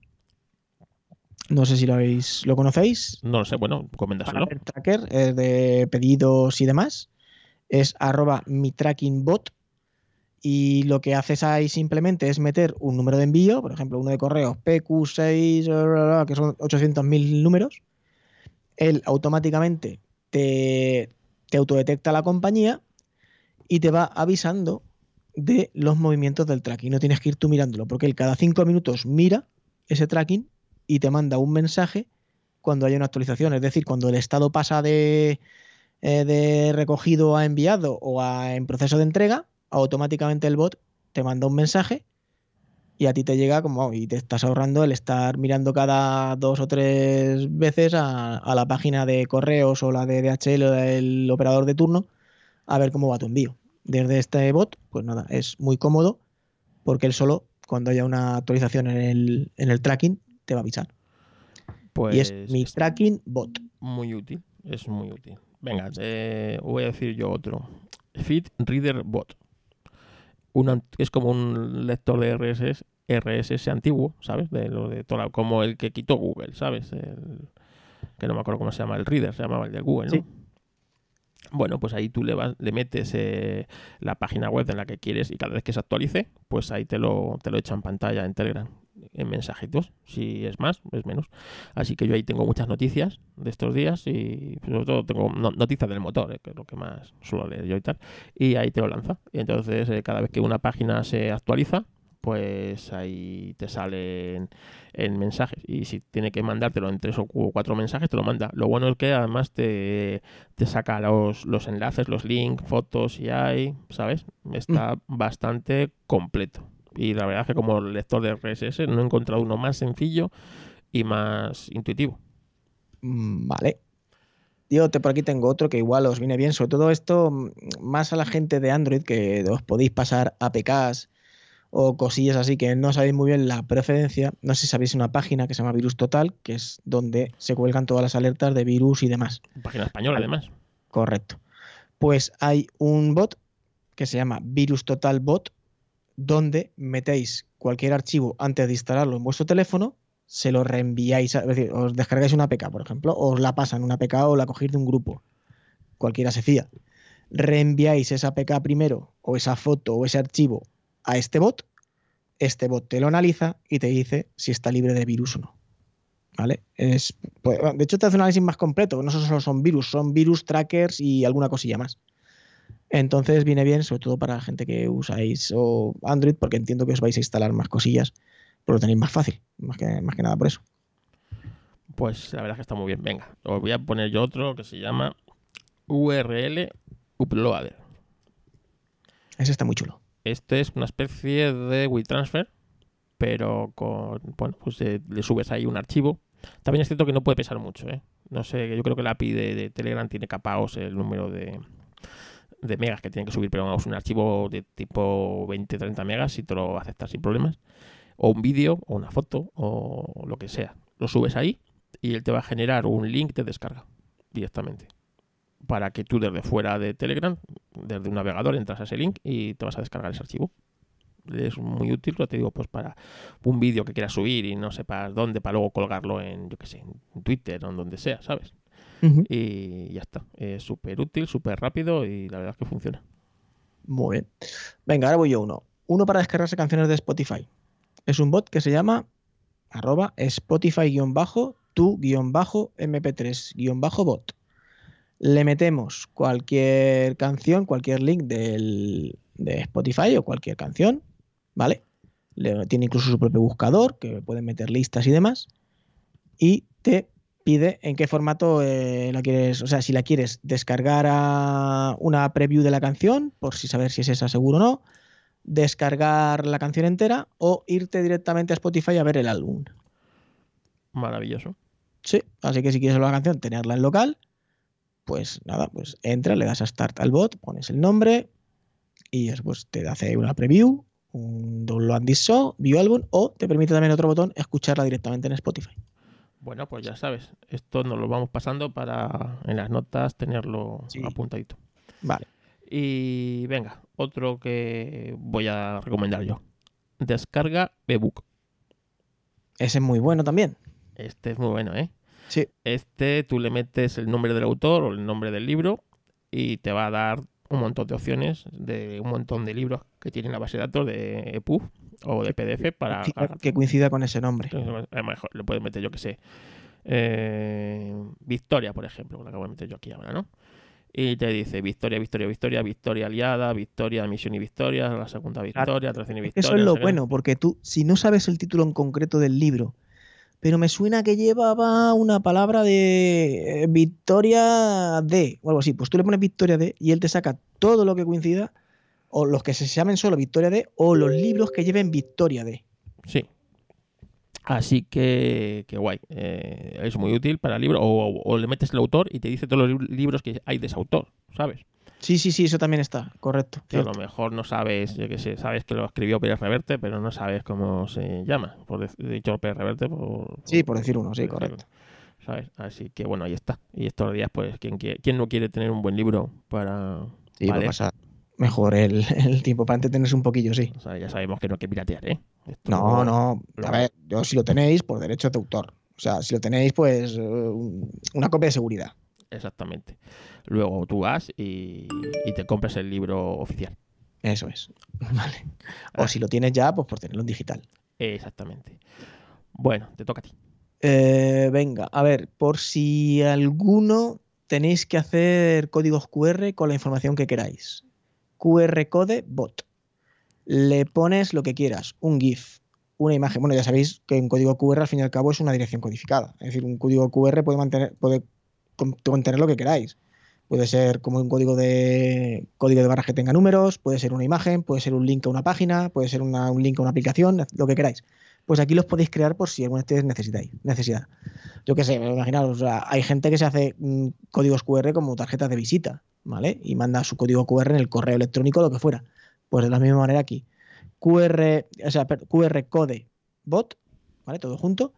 No sé si lo habéis, lo conocéis. No lo sé, bueno, coméntaselo. El tracker eh, de pedidos y demás es arroba mi tracking bot y lo que haces ahí simplemente es meter un número de envío, por ejemplo, uno de correos PQ6, que son 800.000 números. Él automáticamente te, te autodetecta la compañía y te va avisando de los movimientos del tracking. No tienes que ir tú mirándolo, porque él cada cinco minutos mira ese tracking y te manda un mensaje cuando hay una actualización. Es decir, cuando el estado pasa de, eh, de recogido a enviado o a, en proceso de entrega, automáticamente el bot te manda un mensaje y a ti te llega como y te estás ahorrando el estar mirando cada dos o tres veces a, la página de correos o la de DHL o del operador de turno a ver cómo va tu envío. Desde este bot, pues nada, es muy cómodo porque él solo, cuando haya una actualización en el, en el tracking, te va a avisar. Pues y es pues mi tracking bot. Muy útil, es muy útil. Venga, voy a decir yo otro. Feed Reader Bot. es como un lector de RSS, RSS antiguo, ¿sabes? De lo de toda, como el que quitó Google, ¿sabes? que no me acuerdo cómo se llama el Reader, se llamaba el de Google, ¿no? Bueno, pues ahí tú le, vas, le metes eh, la página web en la que quieres y cada vez que se actualice, pues ahí te lo, te lo echa en pantalla en Telegram en mensajitos, si es más, es menos. Así que yo ahí tengo muchas noticias de estos días y sobre todo tengo noticias del motor, eh, que es lo que más suelo leer yo y tal, y ahí te lo lanza. Y entonces eh, cada vez que una página se actualiza, pues ahí te salen en mensajes. Y si tiene que mandártelo en tres o cuatro mensajes, te lo manda. Lo bueno es que además te, te saca los, los enlaces, los links, fotos y hay, ¿sabes? Está mm. bastante completo. Y la verdad es que como lector de RSS no he encontrado uno más sencillo y más intuitivo. Mm, vale. Yo te, por aquí tengo otro que igual os viene bien. Sobre todo esto, mm, más a la gente de Android, que os podéis pasar APKs o cosillas así que no sabéis muy bien la procedencia. No sé si sabéis una página que se llama Virus Total, que es donde se cuelgan todas las alertas de virus y demás. Página española, además. Correcto. Pues hay un bot que se llama Virus Total Bot, donde metéis cualquier archivo antes de instalarlo en vuestro teléfono, se lo reenviáis, es decir, os descargáis una APK, por ejemplo, os la pasan una APK o la cogéis de un grupo, cualquiera se fía. Reenviáis esa APK primero, o esa foto o ese archivo a este bot, este bot te lo analiza y te dice si está libre de virus o no. ¿Vale? Es, pues, de hecho, te hace un análisis más completo, no solo son virus, son virus trackers y alguna cosilla más. Entonces viene bien, sobre todo para la gente que usáis o Android, porque entiendo que os vais a instalar más cosillas, pero lo tenéis más fácil, más que, más que nada por eso. Pues la verdad es que está muy bien. Venga, os voy a poner yo otro que se llama URL Uploader. Ese está muy chulo. Este es una especie de WeTransfer, pero con, bueno, pues eh, le subes ahí un archivo. También es cierto que no puede pesar mucho, ¿eh? No sé, yo creo que la API de, Telegram tiene capaos el número de, de megas que tiene que subir, pero vamos, un archivo de tipo 20-30 megas si te lo aceptas sin problemas. O un vídeo, o una foto, o lo que sea. Lo subes ahí y él te va a generar un link de descarga directamente para que tú desde fuera de Telegram, desde un navegador, entras a ese link y te vas a descargar ese archivo. Es muy útil, lo te digo, pues para un vídeo que quieras subir y no sepas dónde, para luego colgarlo en, yo qué sé, en Twitter o en donde sea, ¿sabes? Y ya está. Es súper útil, súper rápido y la verdad es que funciona. Muy bien. Venga, ahora voy yo uno. Uno para descargarse canciones de Spotify. Es un bot que se llama arroba Spotify-tu-mp3-bot le metemos cualquier canción, cualquier link del, de Spotify o cualquier canción, ¿vale? Le, tiene incluso su propio buscador, que pueden meter listas y demás, y te pide en qué formato eh, la quieres, o sea, si la quieres descargar a una preview de la canción, por si saber si es esa seguro o no, descargar la canción entera o irte directamente a Spotify a ver el álbum. Maravilloso. Sí, así que si quieres la canción, tenerla en local pues nada, pues entra, le das a Start al bot, pones el nombre y después te hace una preview, un download this show, view album o te permite también otro botón escucharla directamente en Spotify. Bueno, pues ya sabes, esto nos lo vamos pasando para en las notas tenerlo apuntadito. Vale. Y venga, otro que voy a recomendar yo. Descarga ebook. Ese es muy bueno también. Este es muy bueno, ¿eh? Sí. Este tú le metes el nombre del autor o el nombre del libro y te va a dar un montón de opciones de un montón de libros que tienen la base de datos de EPUB o de PDF para... Que coincida con ese nombre. mejor, le puedes meter, yo que sé, eh, Victoria, por ejemplo, que lo meter yo aquí ahora, ¿no? Y te dice Victoria, Victoria, Victoria, Victoria aliada, Victoria, Misión y Victoria, la segunda Victoria, tercera y Victoria. Eso es lo bueno, porque tú, si no sabes el título en concreto del libro pero me suena que llevaba una palabra de eh, Victoria D o algo así. Pues tú le pones Victoria D y él te saca todo lo que coincida, o los que se llamen solo Victoria D, o los libros que lleven Victoria D. Sí. Así que, que guay. Eh, es muy útil para el libro. O, le metes el autor y te dice todos los libros que hay de ese autor, ¿sabes? Sí, sí, sí, eso también está, correcto. a lo mejor no sabes, yo que sé, sabes que lo escribió Pérez Reverte, pero no sabes cómo se llama. Por dicho Pérez Reverte. Por, sí, por decir uno, sí, correcto. ¿Sabes? Así que bueno, ahí está. Y estos días, pues, ¿quién, quién no quiere tener un buen libro para. Sí, para pasar mejor el, tiempo para entretenerse un poquillo, sí. O sea, ya sabemos que no hay que piratear, ¿eh? no, no. A ver, yo si lo tenéis, por derecho de autor. O sea, si lo tenéis, pues una copia de seguridad. Exactamente. Luego tú vas y, te compras el libro oficial. Eso es. Vale. O ah. si lo tienes ya, pues por tenerlo en digital. Exactamente. Bueno, te toca a ti. Eh, venga, a ver, por si alguno tenéis que hacer códigos QR con la información que queráis. QR code bot. Le pones lo que quieras, un GIF, una imagen. Bueno, ya sabéis que un código QR al fin y al cabo es una dirección codificada. Es decir, un código QR puede mantener, puede contener lo que queráis. Puede ser como un código de código de barras que tenga números, puede ser una imagen, puede ser un link a una página, puede ser un link a una aplicación, lo que queráis. pues aquí los podéis crear por si alguna vez necesitáis, necesidad. Yo qué sé, imaginaos, hay gente que se hace mm, códigos QR como tarjetas de visita, ¿vale? Y manda su código QR en el correo electrónico, lo que fuera. Pues de la misma manera aquí. QR, o sea, QR code bot, ¿vale? Todo junto.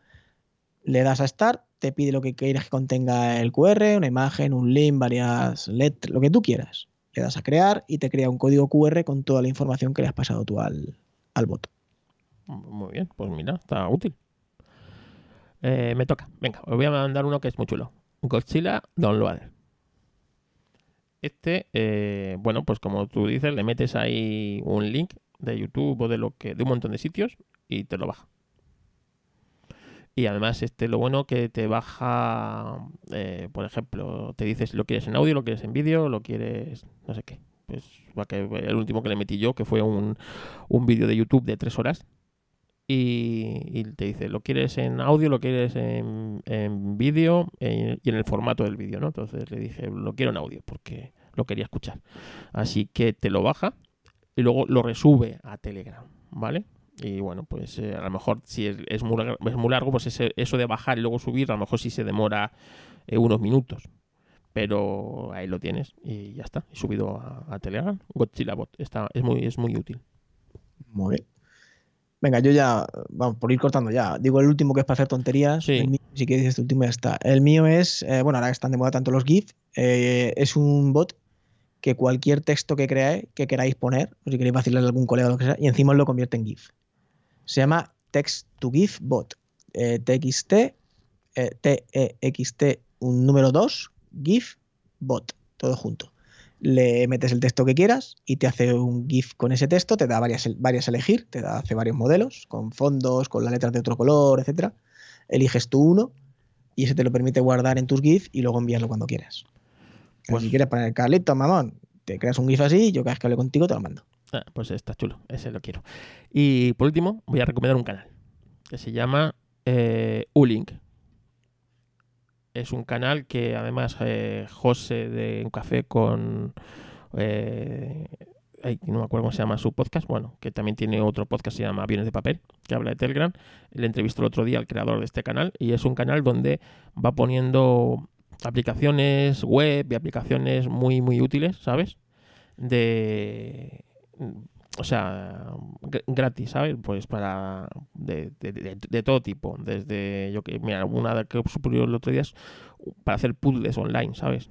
Le das a Start, te pide lo que quieras que contenga el QR, una imagen, un link, varias letras, lo que tú quieras. Le das a crear y te crea un código QR con toda la información que le has pasado tú al, al bot. Muy bien, pues mira, está útil. Eh, me toca. Venga, os voy a mandar uno que es muy chulo. Godzilla Downloader. Este, eh, bueno, pues como tú dices, le metes ahí un link de YouTube o de lo que, de un montón de sitios y te lo baja. Y además, este lo bueno que te baja, eh, por ejemplo, te dices si lo quieres en audio, lo quieres en vídeo, lo quieres no sé qué. Pues el último que le metí yo, que fue un, un vídeo de YouTube de tres horas, y, te dice, ¿lo quieres en audio, lo quieres en, en vídeo y en el formato del vídeo, ¿no? Entonces le dije, lo quiero en audio porque lo quería escuchar. Así que te lo baja y luego lo resube a Telegram, ¿vale? Y bueno, pues eh, a lo mejor si es, muy, es muy largo, pues eso de bajar y luego subir, a lo mejor sí se demora eh, unos minutos. Pero ahí lo tienes y ya está. He subido a, Telegram. Godzilla Bot. Está, es, muy, es muy útil. Muy bien. Venga, yo ya, vamos, por ir cortando ya. Digo el último que es para hacer tonterías. si quieres, este último ya está. El mío es, eh, bueno, ahora que están de moda tanto los GIF, eh, es un bot que cualquier texto que creáis, que queráis poner, o si queréis vacilarle a algún colega o lo que sea, y encima lo convierte en GIF. Se llama Text to GIF Bot. Eh, TXT, eh, T-E-X-T, un número 2, GIF Bot, todo junto le metes el texto que quieras y te hace un GIF con ese texto, te da varias, varias a elegir, te da, hace varios modelos, con fondos, con las letras de otro color, etcétera. Eliges tú uno y ese te lo permite guardar en tus GIF y luego enviarlo cuando quieras. Pues, si quieres poner Carlito, mamón, te creas un GIF así y yo cada vez que hable contigo te lo mando. Ah, pues está chulo, ese lo quiero. Y por último, voy a recomendar un canal que se llama eh, Ulink es un canal que además eh, José de Un Café con... Eh, no me acuerdo cómo se llama su podcast, bueno, que también tiene otro podcast que se llama Aviones de Papel, que habla de Telegram. Le entrevistó el otro día al creador de este canal y es un canal donde va poniendo aplicaciones web y aplicaciones muy, muy útiles, ¿sabes? De o sea, gratis, ¿sabes? Pues para de, de, todo tipo, desde yo que mira, una que subió el otro día es para hacer puzzles online, ¿sabes?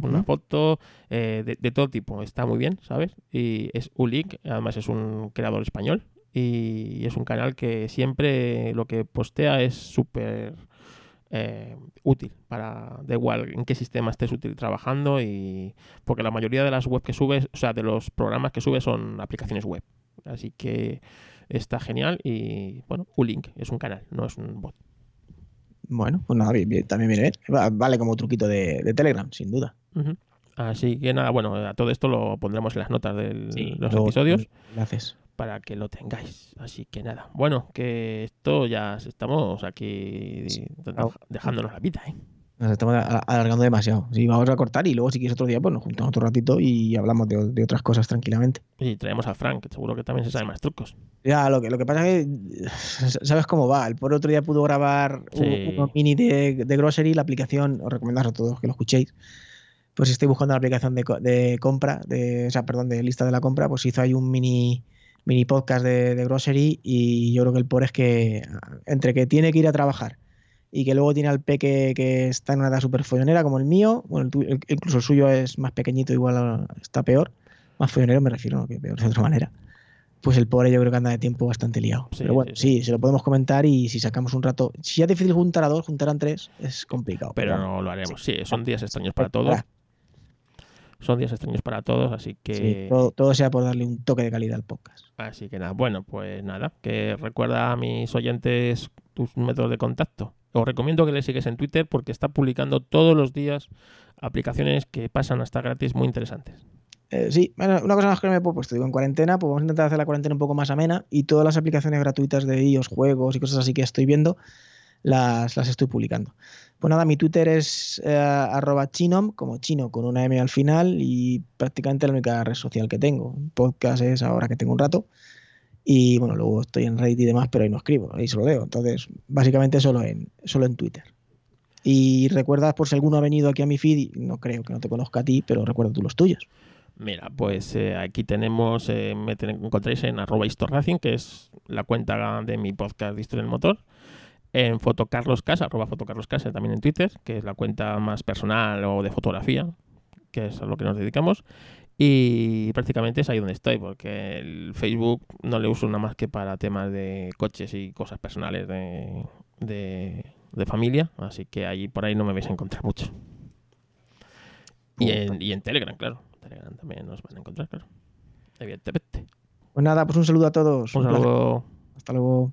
Una foto eh, de, todo tipo, está muy bien, ¿sabes? Y es Ulik, además es un creador español y es un canal que siempre lo que postea es súper eh, útil para da igual en qué sistema estés útil trabajando y porque la mayoría de las web que subes, o sea, de los programas que subes son aplicaciones web. Así que está genial y bueno, link es un canal, no es un bot. Bueno, pues nada, también viene Vale como truquito de, Telegram, sin duda. Así que nada, bueno, a todo esto lo pondremos en las notas de los episodios. Gracias para que lo tengáis. Así que nada, bueno, que esto ya estamos aquí dejándonos la vida, ¿eh? Nos estamos alargando demasiado. Sí, vamos a cortar y luego si quieres otro día, pues nos juntamos otro ratito y hablamos de, otras cosas tranquilamente. Y traemos a Frank, que seguro que también se sabe más trucos. Ya, lo que, lo que pasa es que sabes cómo va. El por otro día pudo grabar un, mini de, de, Grocery, la aplicación, os recomiendo a todos que lo escuchéis. Pues si estoy buscando la aplicación de, de compra, de, o sea, perdón, de lista de la compra, pues hizo ahí un mini mini podcast de, Grocery y yo creo que el por es que entre que tiene que ir a trabajar y que luego tiene al peque que está en una edad súper follonera como el mío, bueno, incluso el suyo es más pequeñito, igual está peor, más follonero me refiero, no que peor de otra manera. Pues el pobre yo creo que anda de tiempo bastante liado. Pero bueno, sí, se lo podemos comentar y si sacamos un rato. Si ya es difícil juntar a dos, juntarán tres es complicado. Pero, no lo haremos. Sí, son días extraños para todos son días extraños para todos, así que... todo, sea por darle un toque de calidad al podcast. Así que nada, bueno, pues nada, que recuerda a mis oyentes tus métodos de contacto. Os recomiendo que le sigues en Twitter porque está publicando todos los días aplicaciones que pasan hasta gratis muy interesantes. Eh, sí, bueno, una cosa más que me he puesto, digo, en cuarentena, pues vamos a intentar hacer la cuarentena un poco más amena y todas las aplicaciones gratuitas de iOS, juegos y cosas así que estoy viendo, las, las estoy publicando. Pues nada, mi Twitter es eh, arroba chinom, como chino con una M al final y prácticamente la única red social que tengo. Podcast es ahora que tengo un rato. Y bueno, luego estoy en Reddit y demás, pero ahí no escribo, ahí solo leo. Entonces, básicamente solo en, solo en Twitter. Y recuerdas, por si alguno ha venido aquí a mi feed, no creo que no te conozca a ti, pero recuerda tú los tuyos. Mira, pues eh, aquí tenemos, eh, me encontráis en arroba que es la cuenta de mi podcast Historia del Motor. En fotocarloscasa, arroba fotocarloscasa también en Twitter, que es la cuenta más personal o de fotografía, que es a lo que nos dedicamos. Y prácticamente es ahí donde estoy, porque el Facebook no le uso nada más que para temas de coches y cosas personales de, de, familia, así que ahí por ahí no me vais a encontrar mucho. Y en, y en Telegram, claro. Telegram también nos van a encontrar, claro. Evidentemente. Pues nada, pues un saludo a todos. Un saludo. Hasta luego.